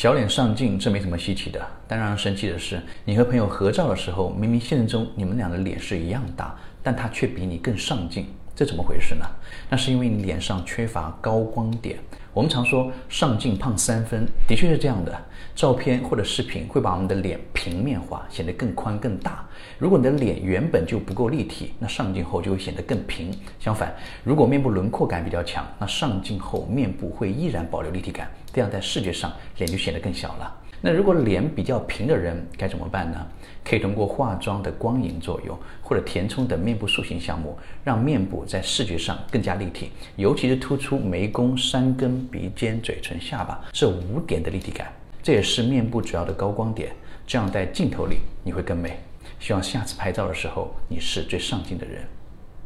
小脸上镜，这没什么稀奇的。但让人生气的是，你和朋友合照的时候，明明现实中你们俩的脸是一样大，但他却比你更上镜，这怎么回事呢？那是因为你脸上缺乏高光点。我们常说上镜胖三分，的确是这样的。照片或者视频会把我们的脸平面化，显得更宽更大。如果你的脸原本就不够立体，那上镜后就会显得更平。相反，如果面部轮廓感比较强，那上镜后面部会依然保留立体感，这样在视觉上脸就显得更小了。那如果脸比较平的人该怎么办呢？可以通过化妆的光影作用，或者填充等面部塑形项目，让面部在视觉上更加立体，尤其是突出眉弓、山根、鼻尖、嘴唇、下巴这五点的立体感，这也是面部主要的高光点。这样在镜头里你会更美。希望下次拍照的时候你是最上镜的人。